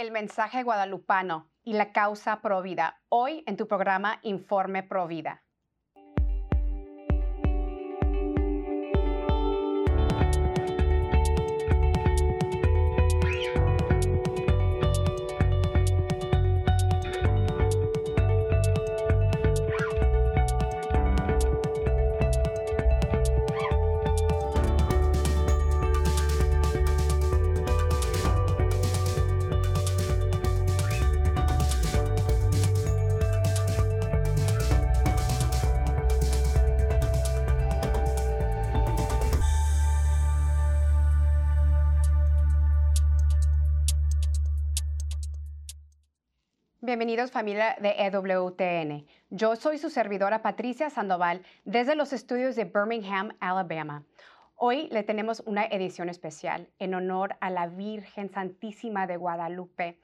el mensaje guadalupano y la causa provida. Hoy en tu programa Informe Provida. Bienvenidos familia de EWTN. Yo soy su servidora Patricia Sandoval desde los estudios de Birmingham, Alabama. Hoy le tenemos una edición especial en honor a la Virgen Santísima de Guadalupe.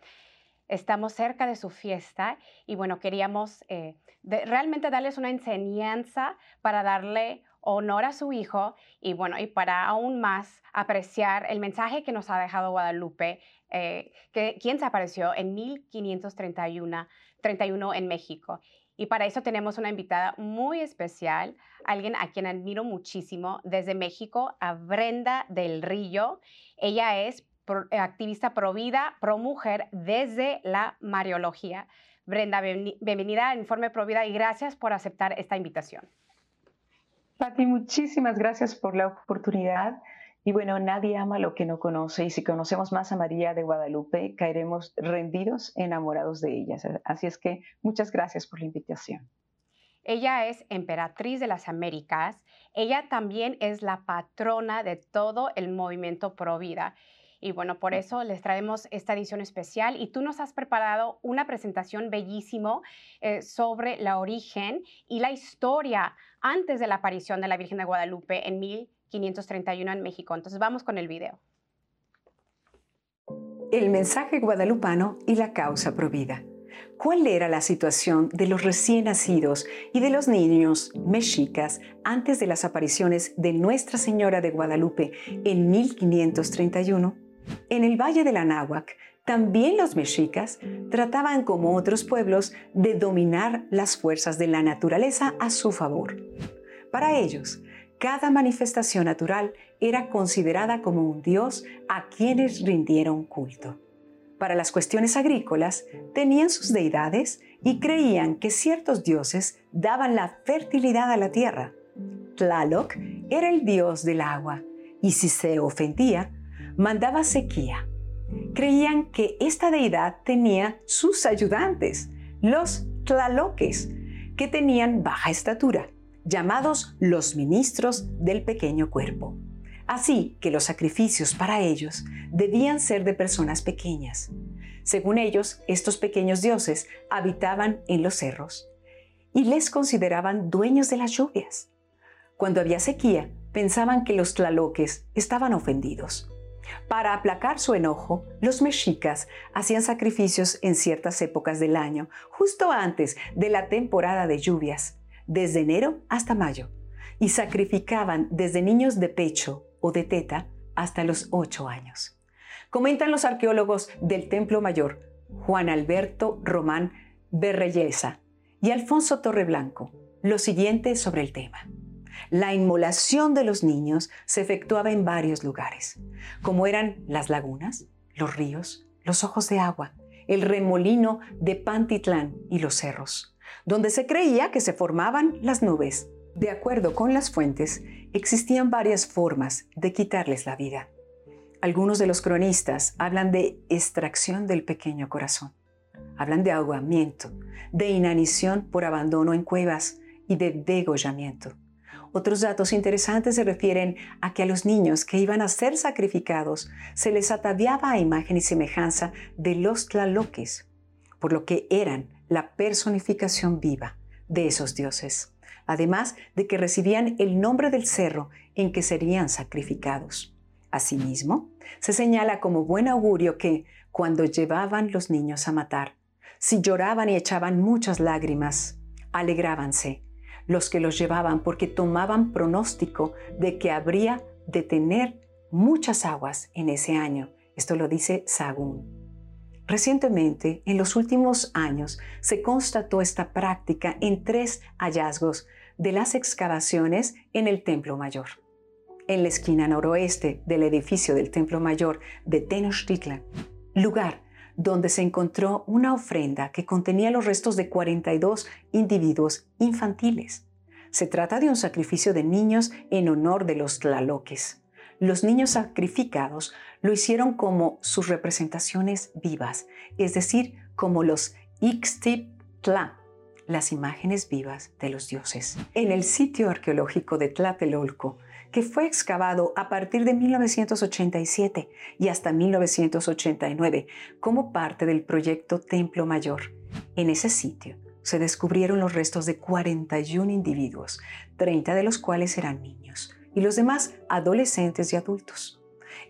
Estamos cerca de su fiesta y bueno, queríamos eh, realmente darles una enseñanza para darle honor a su hijo y bueno, y para aún más apreciar el mensaje que nos ha dejado Guadalupe eh, que, quien se apareció en 1531 31 en México. Y para eso tenemos una invitada muy especial, alguien a quien admiro muchísimo desde México, a Brenda del Río. Ella es activista pro vida, pro mujer desde la Mariología. Brenda, bienvenida a Informe Pro Vida y gracias por aceptar esta invitación. Pati, muchísimas gracias por la oportunidad. Y bueno, nadie ama lo que no conoce y si conocemos más a María de Guadalupe, caeremos rendidos, enamorados de ella. Así es que muchas gracias por la invitación. Ella es emperatriz de las Américas. Ella también es la patrona de todo el movimiento pro vida. Y bueno, por eso les traemos esta edición especial y tú nos has preparado una presentación bellísimo eh, sobre la origen y la historia antes de la aparición de la Virgen de Guadalupe en 1531 en México. Entonces vamos con el video. El mensaje guadalupano y la causa provida. ¿Cuál era la situación de los recién nacidos y de los niños mexicas antes de las apariciones de Nuestra Señora de Guadalupe en 1531? En el Valle del Anáhuac, también los mexicas trataban como otros pueblos de dominar las fuerzas de la naturaleza a su favor. Para ellos, cada manifestación natural era considerada como un dios a quienes rindieron culto. Para las cuestiones agrícolas, tenían sus deidades y creían que ciertos dioses daban la fertilidad a la tierra. Tlaloc era el dios del agua y si se ofendía, mandaba sequía. Creían que esta deidad tenía sus ayudantes, los tlaloques, que tenían baja estatura llamados los ministros del pequeño cuerpo. Así que los sacrificios para ellos debían ser de personas pequeñas. Según ellos, estos pequeños dioses habitaban en los cerros y les consideraban dueños de las lluvias. Cuando había sequía, pensaban que los tlaloques estaban ofendidos. Para aplacar su enojo, los mexicas hacían sacrificios en ciertas épocas del año, justo antes de la temporada de lluvias, desde enero hasta mayo y sacrificaban desde niños de pecho o de teta hasta los ocho años. Comentan los arqueólogos del Templo Mayor, Juan Alberto Román Berreyesa y Alfonso Torreblanco, lo siguiente sobre el tema. La inmolación de los niños se efectuaba en varios lugares, como eran las lagunas, los ríos, los ojos de agua, el remolino de Pantitlán y los cerros donde se creía que se formaban las nubes. De acuerdo con las fuentes, existían varias formas de quitarles la vida. Algunos de los cronistas hablan de extracción del pequeño corazón. Hablan de ahogamiento, de inanición por abandono en cuevas y de degollamiento. Otros datos interesantes se refieren a que a los niños que iban a ser sacrificados se les ataviaba a imagen y semejanza de los tlaloques, por lo que eran la personificación viva de esos dioses, además de que recibían el nombre del cerro en que serían sacrificados. Asimismo, se señala como buen augurio que, cuando llevaban los niños a matar, si lloraban y echaban muchas lágrimas, alegrábanse los que los llevaban porque tomaban pronóstico de que habría de tener muchas aguas en ese año. Esto lo dice Sagún. Recientemente, en los últimos años, se constató esta práctica en tres hallazgos de las excavaciones en el Templo Mayor. En la esquina noroeste del edificio del Templo Mayor de Tenochtitlan, lugar donde se encontró una ofrenda que contenía los restos de 42 individuos infantiles. Se trata de un sacrificio de niños en honor de los tlaloques. Los niños sacrificados lo hicieron como sus representaciones vivas, es decir, como los Ixtip-Tla, las imágenes vivas de los dioses. En el sitio arqueológico de Tlatelolco, que fue excavado a partir de 1987 y hasta 1989 como parte del proyecto Templo Mayor. En ese sitio se descubrieron los restos de 41 individuos, 30 de los cuales eran niños y los demás adolescentes y adultos.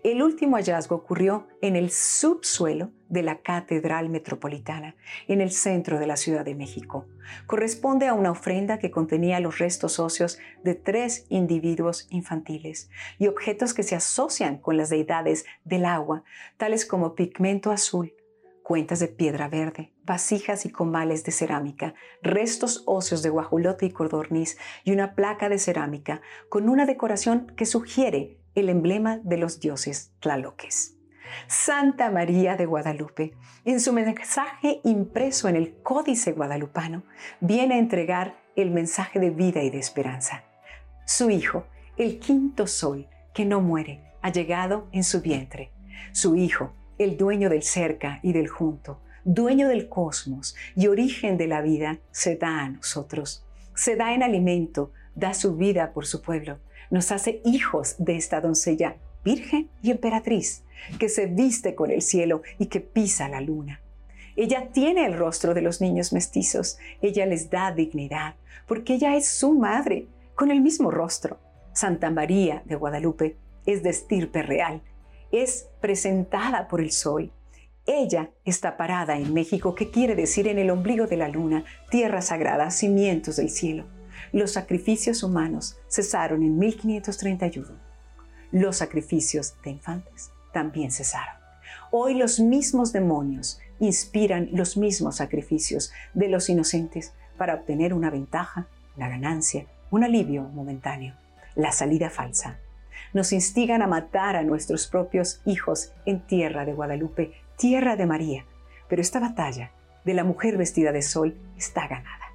El último hallazgo ocurrió en el subsuelo de la Catedral Metropolitana, en el centro de la Ciudad de México. Corresponde a una ofrenda que contenía los restos óseos de tres individuos infantiles y objetos que se asocian con las deidades del agua, tales como pigmento azul, cuentas de piedra verde, vasijas y comales de cerámica, restos óseos de guajulote y cordorniz y una placa de cerámica con una decoración que sugiere el emblema de los dioses tlaloques. Santa María de Guadalupe, en su mensaje impreso en el Códice Guadalupano, viene a entregar el mensaje de vida y de esperanza. Su Hijo, el quinto sol, que no muere, ha llegado en su vientre. Su Hijo, el dueño del cerca y del junto, dueño del cosmos y origen de la vida, se da a nosotros. Se da en alimento, da su vida por su pueblo nos hace hijos de esta doncella virgen y emperatriz, que se viste con el cielo y que pisa la luna. Ella tiene el rostro de los niños mestizos, ella les da dignidad, porque ella es su madre, con el mismo rostro. Santa María de Guadalupe es de estirpe real, es presentada por el sol. Ella está parada en México, que quiere decir en el ombligo de la luna, tierra sagrada, cimientos del cielo. Los sacrificios humanos cesaron en 1531. Los sacrificios de infantes también cesaron. Hoy los mismos demonios inspiran los mismos sacrificios de los inocentes para obtener una ventaja, una ganancia, un alivio momentáneo, la salida falsa. Nos instigan a matar a nuestros propios hijos en tierra de Guadalupe, tierra de María. Pero esta batalla de la mujer vestida de sol está ganada.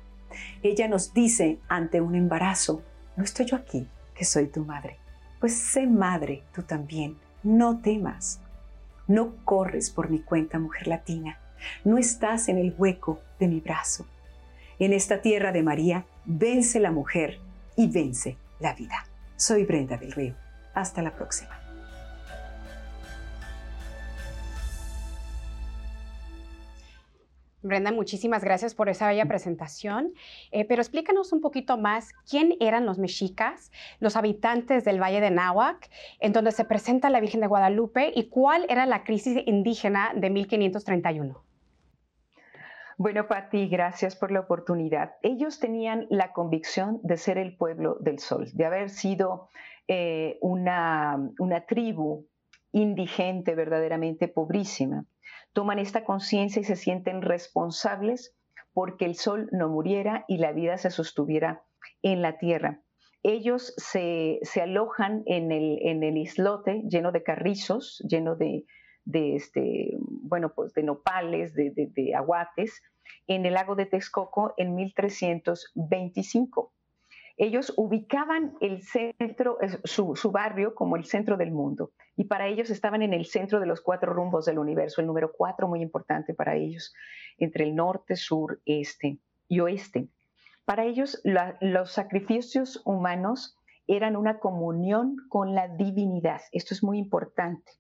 Ella nos dice ante un embarazo, no estoy yo aquí, que soy tu madre. Pues sé madre tú también, no temas. No corres por mi cuenta, mujer latina, no estás en el hueco de mi brazo. En esta tierra de María, vence la mujer y vence la vida. Soy Brenda del Río. Hasta la próxima. Brenda, muchísimas gracias por esa bella presentación. Eh, pero explícanos un poquito más quién eran los mexicas, los habitantes del Valle de Nahuac, en donde se presenta la Virgen de Guadalupe y cuál era la crisis indígena de 1531. Bueno, Patti, gracias por la oportunidad. Ellos tenían la convicción de ser el pueblo del sol, de haber sido eh, una, una tribu indigente, verdaderamente pobrísima toman esta conciencia y se sienten responsables porque el sol no muriera y la vida se sostuviera en la tierra. Ellos se, alojan en el, en el, islote lleno de carrizos, lleno de, este, bueno, pues de nopales, de, de aguates, en el lago de Texcoco en 1325 ellos ubicaban el centro, su, barrio como el centro del mundo. Y para ellos estaban en el centro de los cuatro rumbos del universo, el número cuatro muy importante para ellos, entre el norte, sur, este y oeste. Para ellos los sacrificios humanos eran una comunión con la divinidad. Esto es muy importante.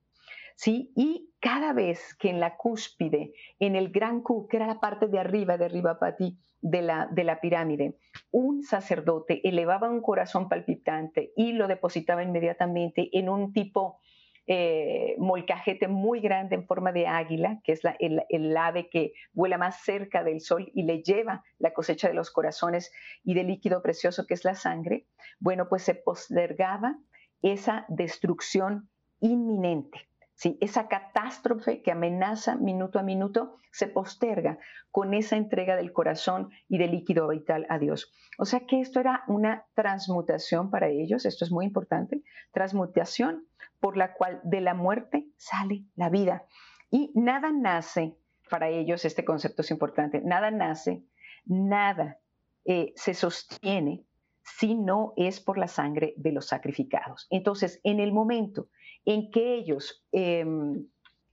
¿Sí? Y cada vez que en la cúspide, en el gran Q, que era la parte de arriba, de arriba para ti, de la, de la pirámide, un sacerdote elevaba un corazón palpitante y lo depositaba inmediatamente en un tipo eh, molcajete muy grande en forma de águila, que es el, el, ave que vuela más cerca del sol y le lleva la cosecha de los corazones y del líquido precioso que es la sangre, bueno, pues se postergaba esa destrucción inminente ¿sí? Esa catástrofe que amenaza minuto a minuto se posterga con esa entrega del corazón y del líquido vital a Dios. O sea que esto era una transmutación para ellos, esto es muy importante, transmutación por la cual de la muerte sale la vida. Y nada nace, para ellos este concepto es importante, nada nace, nada eh, se sostiene si no es por la sangre de los sacrificados. Entonces, en el momento en que ellos, em,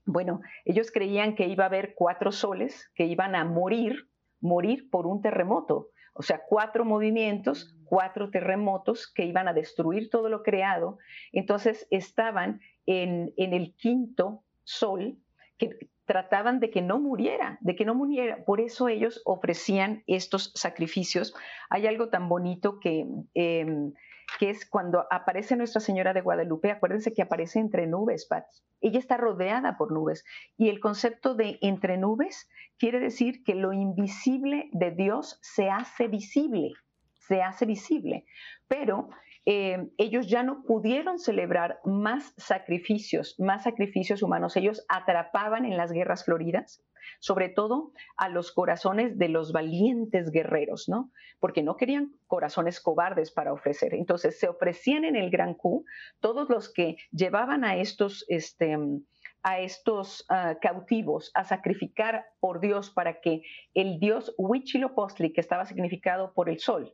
bueno, ellos creían que iba a haber cuatro soles que iban a morir, morir por un terremoto. O sea, cuatro movimientos, cuatro terremotos que iban a destruir todo lo creado. Entonces estaban en, en el quinto sol, que trataban de que no muriera, de que no muriera. Por eso ellos ofrecían estos sacrificios. Hay algo tan bonito que, em, que es cuando aparece Nuestra Señora de Guadalupe, acuérdense que aparece entre nubes, Pat. Ella está rodeada por nubes. Y el concepto de entre nubes quiere decir que lo invisible de Dios se hace visible, se hace visible. Pero eh, ellos ya no pudieron celebrar más sacrificios, más sacrificios humanos. Ellos atrapaban en las guerras floridas, sobre todo a los corazones de los valientes guerreros, ¿no? Porque no querían corazones cobardes para ofrecer. Entonces se ofrecían en el Gran Q todos los que llevaban a estos, este, a estos ah, cautivos a sacrificar por Dios para que el dios Huitzilopochtli, que estaba significado por el sol,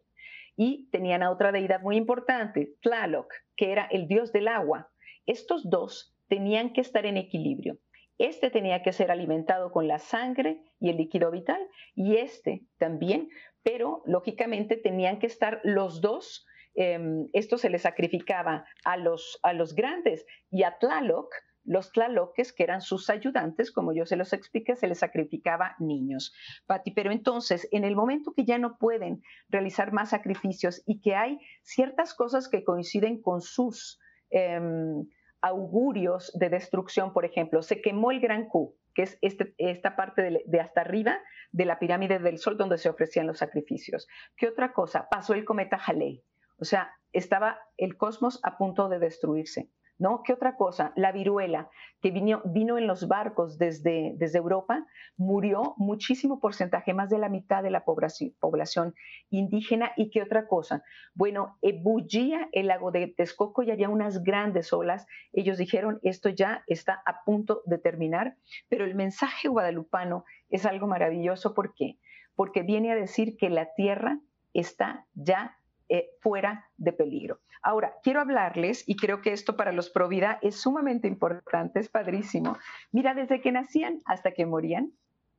y tenían a otra deidad muy importante, Tlaloc, que era el dios del agua. Estos dos tenían que estar en equilibrio. Este tenía que ser alimentado con la sangre y el líquido vital y este también, pero lógicamente tenían que estar los dos. Em, esto se le sacrificaba a los, a los grandes y a Tlaloc los tlaloques, que eran sus ayudantes, como yo se los expliqué, se les sacrificaba niños. Pati, pero entonces, en el momento que ya no pueden realizar más sacrificios y que hay ciertas cosas que coinciden con sus em, augurios de destrucción, por ejemplo, se quemó el Gran Q, que es este, esta parte de, de, hasta arriba de la pirámide del Sol donde se ofrecían los sacrificios. ¿Qué otra cosa? Pasó el cometa Halley. O sea, estaba el cosmos a punto de destruirse. ¿No? ¿Qué otra cosa? La viruela, que vino, vino en los barcos desde, desde, Europa, murió muchísimo porcentaje, más de la mitad de la población, indígena. ¿Y qué otra cosa? Bueno, bullía el lago de Texcoco y había unas grandes olas. Ellos dijeron, esto ya está a punto de terminar, pero el mensaje guadalupano es algo maravilloso. ¿Por qué? Porque viene a decir que la tierra está ya eh, fuera de peligro. Ahora, quiero hablarles, y creo que esto para los Provida es sumamente importante, es padrísimo. Mira, desde que nacían hasta que morían,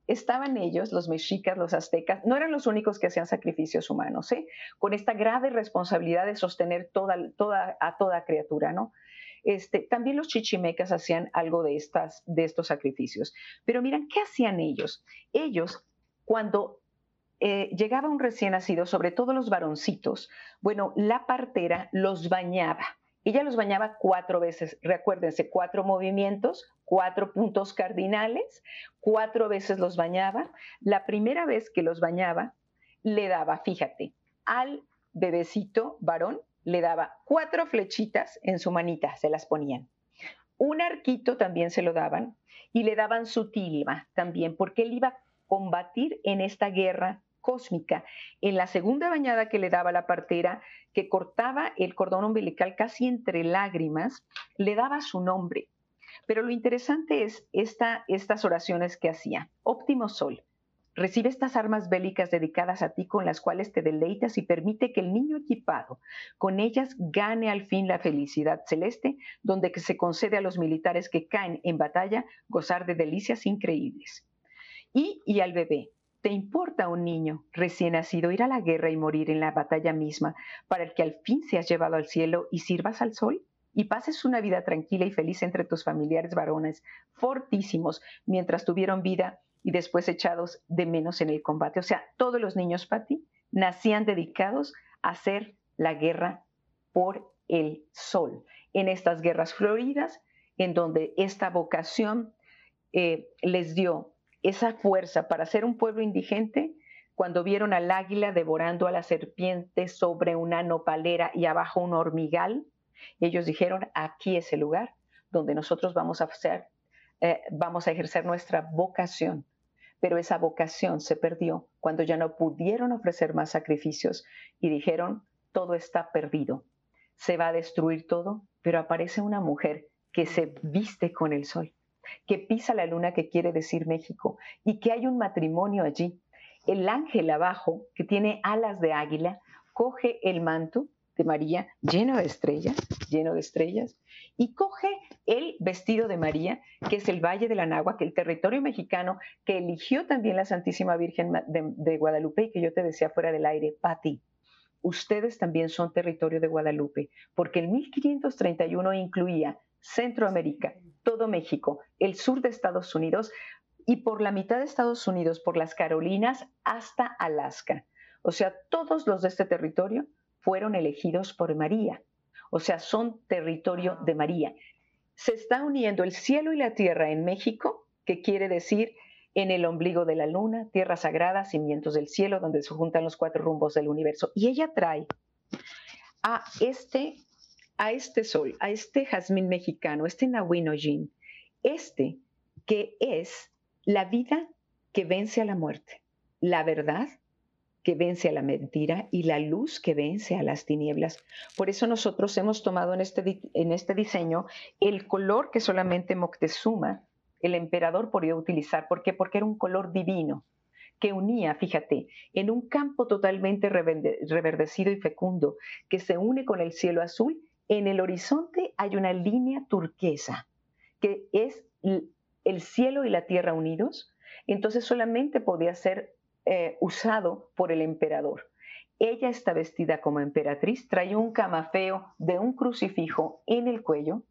estaban ellos, los mexicas, los aztecas, no eran los únicos que hacían sacrificios humanos, ¿eh? con esta grave responsabilidad de sostener toda, toda, a toda criatura, ¿no? Este, también los chichimecas hacían algo de, estas, de estos sacrificios. Pero miran, ¿qué hacían ellos? Ellos, cuando eh, llegaba un recién nacido, sobre todo los varoncitos, bueno, la partera los bañaba. Ella los bañaba cuatro veces, recuérdense, cuatro movimientos, cuatro puntos cardinales, cuatro veces los bañaba. La primera vez que los bañaba, le daba, fíjate, al bebecito varón, le daba cuatro flechitas en su manita, se las ponían. Un arquito también se lo daban y le daban su tilma también, porque él iba a combatir en esta guerra cósmica. En la segunda bañada que le daba la partera, que cortaba el cordón umbilical casi entre lágrimas, le daba su nombre. Pero lo interesante es esta, estas oraciones que hacía. Óptimo Sol, recibe estas armas bélicas dedicadas a ti con las cuales te deleitas y permite que el niño equipado con ellas gane al fin la felicidad celeste, donde se concede a los militares que caen en batalla gozar de delicias increíbles. Y, y al bebé, ¿Te importa un niño recién nacido ir a la guerra y morir en la batalla misma para el que al fin seas llevado al cielo y sirvas al sol? Y pases una vida tranquila y feliz entre tus familiares varones, fortísimos, mientras tuvieron vida y después echados de menos en el combate. O sea, todos los niños, Patti, nacían dedicados a hacer la guerra por el sol. En estas guerras floridas, en donde esta vocación eh, les dio esa fuerza para ser un pueblo indigente cuando vieron al águila devorando a la serpiente sobre una nopalera y abajo un hormigal. Ellos dijeron, aquí es el lugar donde nosotros vamos a hacer, eh, vamos a ejercer nuestra vocación. Pero esa vocación se perdió cuando ya no pudieron ofrecer más sacrificios y dijeron, todo está perdido, se va a destruir todo, pero aparece una mujer que se viste con el sol, que pisa la luna, que quiere decir México, y que hay un matrimonio allí. El ángel abajo, que tiene alas de águila, coge el manto de María lleno de estrellas, lleno de estrellas, y coge el vestido de María, que es el Valle de la que el territorio mexicano que eligió también la Santísima Virgen de, de Guadalupe y que yo te decía fuera del aire, Pati, ustedes también son territorio de Guadalupe, porque el 1531 incluía Centroamérica, todo México, el sur de Estados Unidos y por la mitad de Estados Unidos, por las Carolinas hasta Alaska. O sea, todos los de este territorio fueron elegidos por María. O sea, son territorio de María. Se está uniendo el cielo y la tierra en México, que quiere decir en el ombligo de la luna, tierra sagrada, cimientos del cielo, donde se juntan los cuatro rumbos del universo. Y ella trae a este, a este sol, a este jazmín mexicano, este Nahuinojin, este que es la vida que vence a la muerte, la verdad que vence a la mentira y la luz que vence a las tinieblas. Por eso nosotros hemos tomado en este, en este diseño el color que solamente Moctezuma el emperador podía utilizar. ¿Por qué? Porque era un color divino que unía, fíjate, en un campo totalmente reverdecido y fecundo, que se une con el cielo azul, en el horizonte hay una línea turquesa, que es el cielo y la tierra unidos, entonces solamente podía ser eh, usado por el emperador. Ella está vestida como emperatriz, trae un camafeo de un crucifijo en el cuello,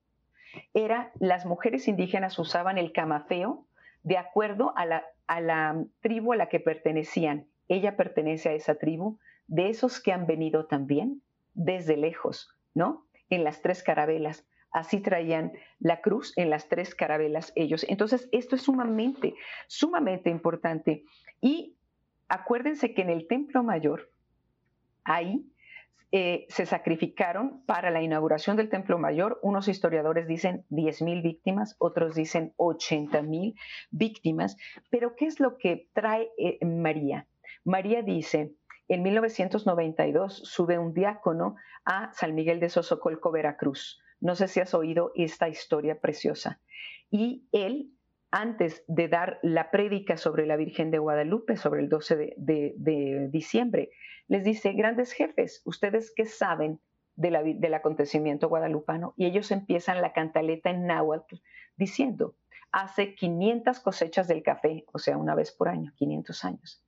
era las mujeres indígenas usaban el camafeo de acuerdo a la, a la tribu a la que pertenecían. Ella pertenece a esa tribu, de esos que han venido también desde lejos, ¿no? En las tres carabelas. Así traían la cruz en las tres carabelas ellos. Entonces, esto es sumamente, sumamente importante. Y acuérdense que en el Templo Mayor, ahí eh, se sacrificaron para la inauguración del Templo Mayor. Unos historiadores dicen 10.000 víctimas, otros dicen 80.000 víctimas. Pero ¿qué es lo que trae eh, María? María dice, en 1992 sube un diácono a San Miguel de Sosocolco, Veracruz. No sé si has oído esta historia preciosa. Y él, antes de dar la prédica sobre la Virgen de Guadalupe, sobre el 12 de diciembre, les dice, grandes jefes, ¿ustedes qué saben del acontecimiento guadalupano? Y ellos empiezan la cantaleta en náhuatl diciendo, hace 500 cosechas del café, o sea, una vez por año, 500 años.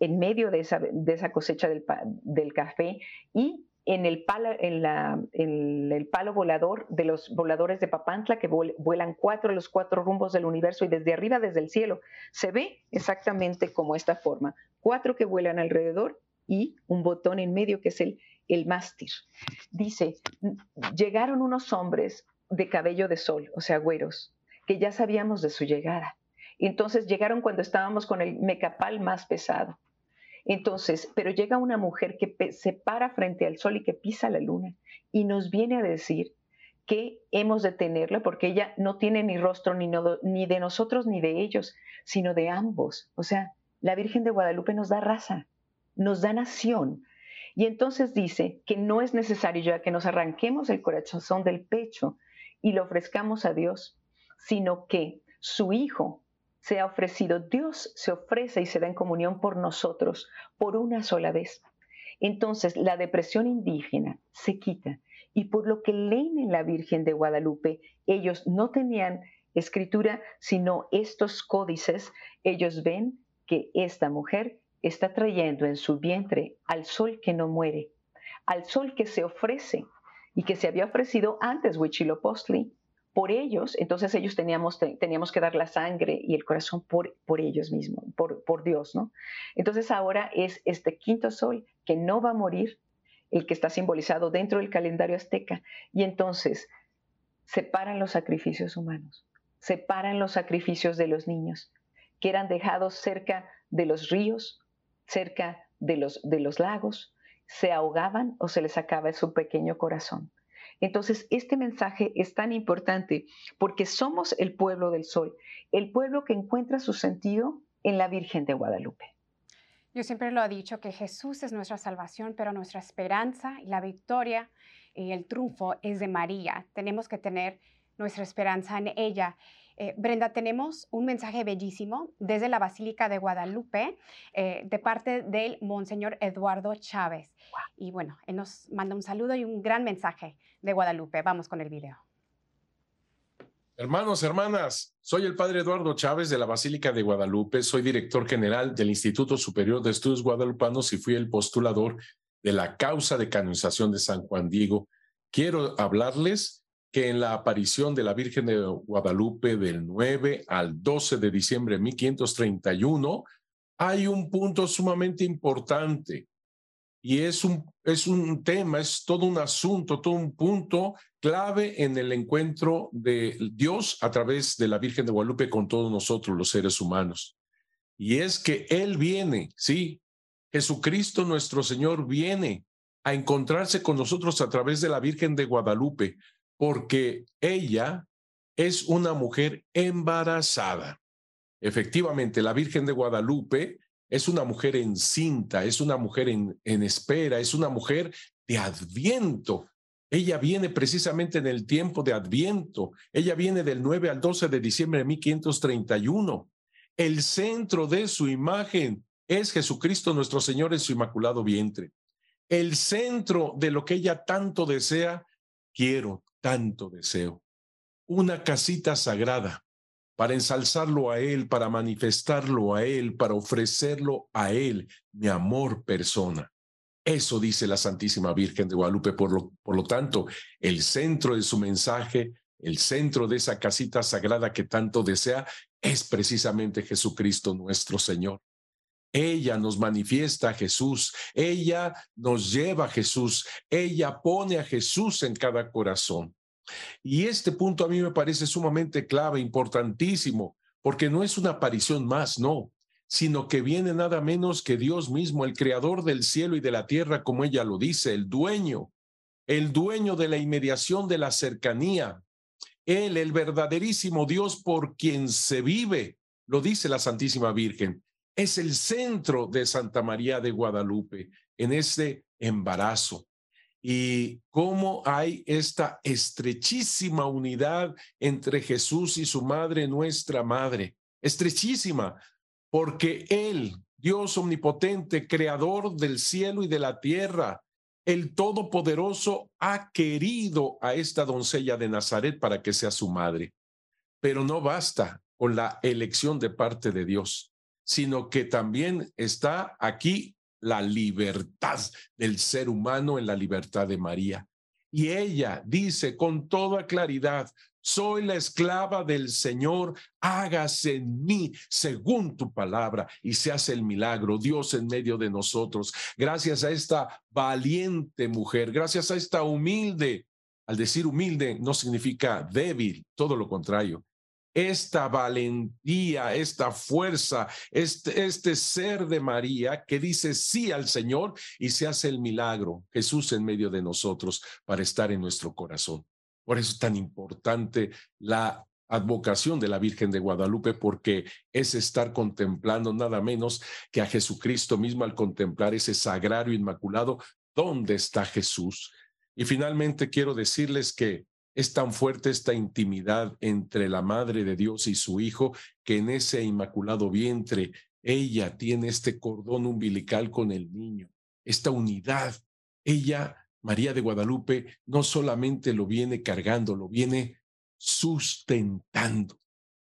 En medio de esa, cosecha del, café y en el, palo, en, la, en el palo volador de los voladores de Papantla que vuelan cuatro los cuatro rumbos del universo y desde arriba, desde el cielo, se ve exactamente como esta forma. Cuatro que vuelan alrededor y un botón en medio que es el, el mástil. Dice, llegaron unos hombres de cabello de sol, o sea, güeros, que ya sabíamos de su llegada. Entonces llegaron cuando estábamos con el mecapal más pesado. Entonces, pero llega una mujer que se para frente al sol y que pisa la luna y nos viene a decir que hemos de tenerla porque ella no tiene ni rostro ni, ni de nosotros ni de ellos, sino de ambos. O sea, la Virgen de Guadalupe nos da raza, nos da nación. Y entonces dice que no es necesario ya que nos arranquemos el corazón del pecho y lo ofrezcamos a Dios, sino que su Hijo se ha ofrecido, Dios se ofrece y se da en comunión por nosotros por una sola vez. Entonces la depresión indígena se quita y por lo que leen en la Virgen de Guadalupe, ellos no tenían escritura, sino estos códices, ellos ven que esta mujer está trayendo en su vientre al sol que no muere, al sol que se ofrece y que se había ofrecido antes Huitzilopochtli por ellos, entonces ellos teníamos, teníamos que dar la sangre y el corazón por, por ellos mismos, por, por Dios, ¿no? Entonces ahora es este quinto sol que no va a morir, el que está simbolizado dentro del calendario azteca, y entonces separan los sacrificios humanos, separan los sacrificios de los niños, que eran dejados cerca de los ríos, cerca de los, de los lagos, se ahogaban o se les sacaba su pequeño corazón. Entonces, este mensaje es tan importante porque somos el pueblo del sol, el pueblo que encuentra su sentido en la Virgen de Guadalupe. Yo siempre lo he dicho que Jesús es nuestra salvación, pero nuestra esperanza y la victoria y el triunfo es de María. Tenemos que tener nuestra esperanza en ella. Eh, Brenda, tenemos un mensaje bellísimo desde la Basílica de Guadalupe eh, de parte del Monseñor Eduardo Chávez. Y bueno, él nos manda un saludo y un gran mensaje de Guadalupe. Vamos con el video. Hermanos, hermanas, soy el padre Eduardo Chávez de la Basílica de Guadalupe, soy director general del Instituto Superior de Estudios Guadalupanos y fui el postulador de la causa de canonización de San Juan Diego. Quiero hablarles que en la aparición de la Virgen de Guadalupe del 9 al 12 de diciembre de 1531 hay un punto sumamente importante. Y es un, es un tema, es todo un asunto, todo un punto clave en el encuentro de Dios a través de la Virgen de Guadalupe con todos nosotros, los seres humanos. Y es que Él viene, sí, Jesucristo nuestro Señor viene a encontrarse con nosotros a través de la Virgen de Guadalupe, porque ella es una mujer embarazada. Efectivamente, la Virgen de Guadalupe es una mujer encinta, es una mujer en, en espera, es una mujer de adviento. Ella viene precisamente en el tiempo de Adviento. Ella viene del 9 al 12 de diciembre de 1531. El centro de su imagen es Jesucristo nuestro Señor en su inmaculado vientre. El centro de lo que ella tanto desea, quiero, tanto deseo. Una casita sagrada, para ensalzarlo a Él, para manifestarlo a Él, para ofrecerlo a Él, mi amor persona. Eso dice la Santísima Virgen de Guadalupe. Por lo, por lo tanto, el centro de su mensaje, el centro de esa casita sagrada que tanto desea, es precisamente Jesucristo nuestro Señor. Ella nos manifiesta a Jesús, ella nos lleva a Jesús, ella pone a Jesús en cada corazón. Y este punto a mí me parece sumamente clave, importantísimo, porque no es una aparición más, no, sino que viene nada menos que Dios mismo, el creador del cielo y de la tierra, como ella lo dice, el dueño, el dueño de la inmediación de la cercanía, Él, el verdaderísimo Dios por quien se vive, lo dice la Santísima Virgen, es el centro de Santa María de Guadalupe en ese embarazo y cómo hay esta estrechísima unidad entre Jesús y su madre, nuestra madre. Estrechísima, porque Él, Dios omnipotente, creador del cielo y de la tierra, el Todopoderoso, ha querido a esta doncella de Nazaret para que sea su madre. Pero no basta con la elección de parte de Dios, sino que también está aquí la libertad del ser humano en la libertad de María. Y ella dice con toda claridad, soy la esclava del Señor, hágase en mí según tu palabra y se hace el milagro, Dios en medio de nosotros. Gracias a esta valiente mujer, gracias a esta humilde, al decir humilde no significa débil, todo lo contrario, esta valentía, esta fuerza, este, este ser de María que dice sí al Señor y se hace el milagro, Jesús en medio de nosotros para estar en nuestro corazón. Por eso es tan importante la advocación de la Virgen de Guadalupe, porque es estar contemplando nada menos que a Jesucristo mismo al contemplar ese sagrario inmaculado, ¿dónde está Jesús? Y finalmente quiero decirles que es tan fuerte esta intimidad entre la Madre de Dios y su Hijo que en ese inmaculado vientre ella tiene este cordón umbilical con el niño, esta unidad. Ella, María de Guadalupe, no solamente lo viene cargando, lo viene sustentando.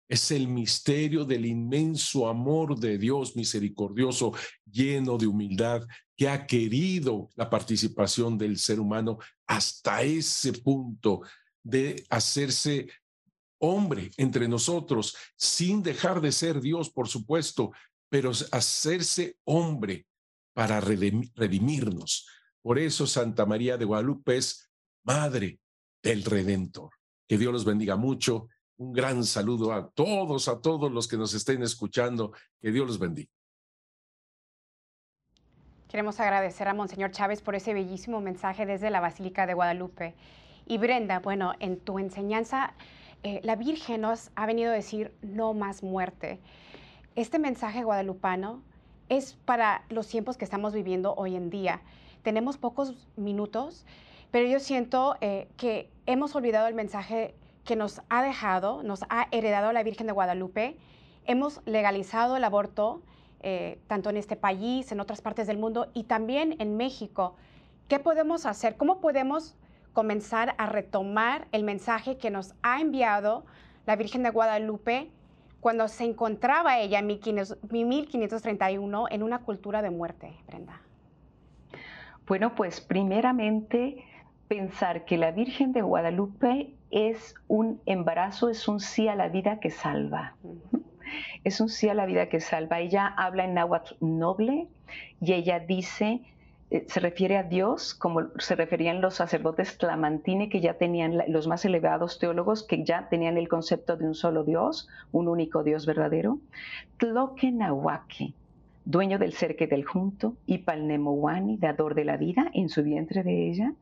Es el misterio del inmenso amor de Dios misericordioso, lleno de humildad, que ha querido la participación del ser humano hasta ese punto de hacerse hombre entre nosotros, sin dejar de ser Dios, por supuesto, pero hacerse hombre para redimirnos. Por eso Santa María de Guadalupe es Madre del Redentor. Que Dios los bendiga mucho. Un gran saludo a todos, a todos los que nos estén escuchando. Que Dios los bendiga. Queremos agradecer a Monseñor Chávez por ese bellísimo mensaje desde la Basílica de Guadalupe. Y Brenda, bueno, en tu enseñanza, eh, la Virgen nos ha venido a decir no más muerte. Este mensaje guadalupano es para los tiempos que estamos viviendo hoy en día. Tenemos pocos minutos, pero yo siento eh, que hemos olvidado el mensaje que nos ha dejado, nos ha heredado la Virgen de Guadalupe. Hemos legalizado el aborto, eh, tanto en este país, en otras partes del mundo y también en México. ¿Qué podemos hacer? ¿Cómo podemos comenzar a retomar el mensaje que nos ha enviado la Virgen de Guadalupe cuando se encontraba ella en 1531 en una cultura de muerte, Brenda? Bueno, pues primeramente pensar que la Virgen de Guadalupe es un embarazo, es un sí a la vida que salva. Es un sí a la vida que salva. Ella habla en náhuatl noble y ella dice, se refiere a Dios como se referían los sacerdotes tlamantine que ya tenían, los más elevados teólogos que ya tenían el concepto de un solo Dios, un único Dios verdadero. Tloque Nahuaque, dueño del ser que del junto, y Palnemowani, dador de la vida, en su vientre de ella.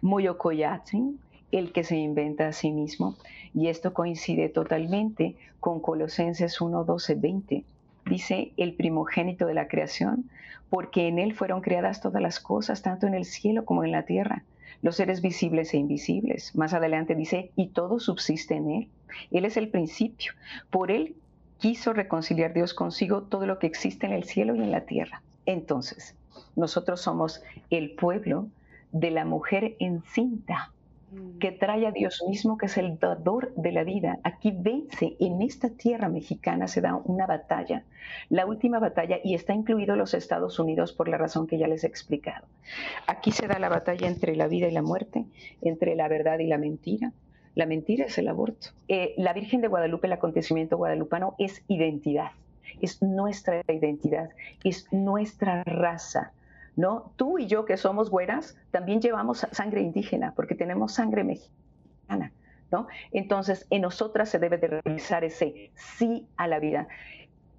Moyocoyatzin, el que se inventa a sí mismo, y esto coincide totalmente con Colosenses 1, 12, 20. Dice el primogénito de la creación, porque en él fueron creadas todas las cosas, tanto en el cielo como en la tierra, los seres visibles e invisibles. Más adelante dice, y todo subsiste en él. Él es el principio. Por él quiso reconciliar Dios consigo todo lo que existe en el cielo y en la tierra. Entonces, nosotros somos el pueblo de la mujer encinta. Que trae a Dios mismo, que es el dador de la vida. Aquí vence, en esta tierra mexicana se da una batalla, la última batalla, y está incluido los Estados Unidos por la razón que ya les he explicado. Aquí se da la batalla entre la vida y la muerte, entre la verdad y la mentira. La mentira es el aborto. Eh, la Virgen de Guadalupe, el acontecimiento guadalupano, es identidad, es nuestra identidad, es nuestra raza ¿no? Tú y yo que somos güeras, también llevamos sangre indígena porque tenemos sangre mexicana, ¿no? Entonces, en nosotras se debe de realizar ese sí a la vida.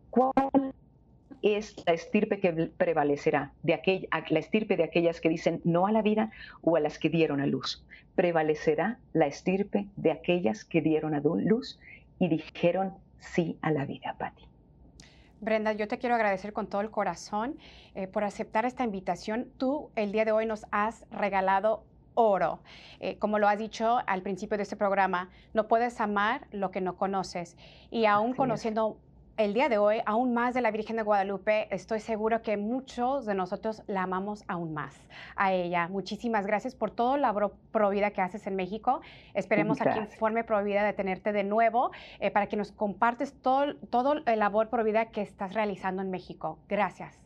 ¿Cuál es la estirpe que prevalecerá? De la estirpe de aquellas que dicen no a la vida o a las que dieron a luz. Prevalecerá la estirpe de aquellas que dieron a luz y dijeron sí a la vida, Patti. Brenda, yo te quiero agradecer con todo el corazón eh, por aceptar esta invitación. Tú el día de hoy nos has regalado oro. Eh, como lo has dicho al principio de este programa, no puedes amar lo que no conoces. Y aún conociendo el día de hoy, aún más de la Virgen de Guadalupe, estoy seguro que muchos de nosotros la amamos aún más a ella. Muchísimas gracias por todo la provida que haces en México. Esperemos aquí en Informe Provida de tenerte de nuevo eh, para que nos compartes todo, todo el labor provida que estás realizando en México. Gracias.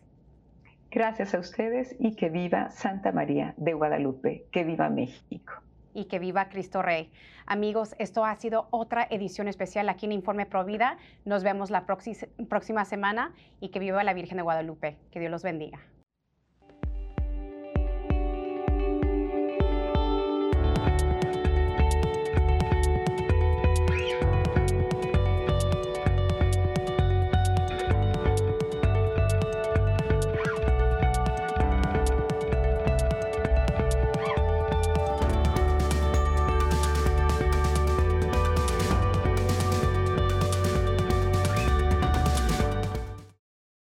Gracias a ustedes y que viva Santa María de Guadalupe, que viva México y que viva Cristo Rey. Amigos, esto ha sido otra edición especial aquí en Informe Provida. Nos vemos la próxima semana y que viva la Virgen de Guadalupe. Que Dios los bendiga.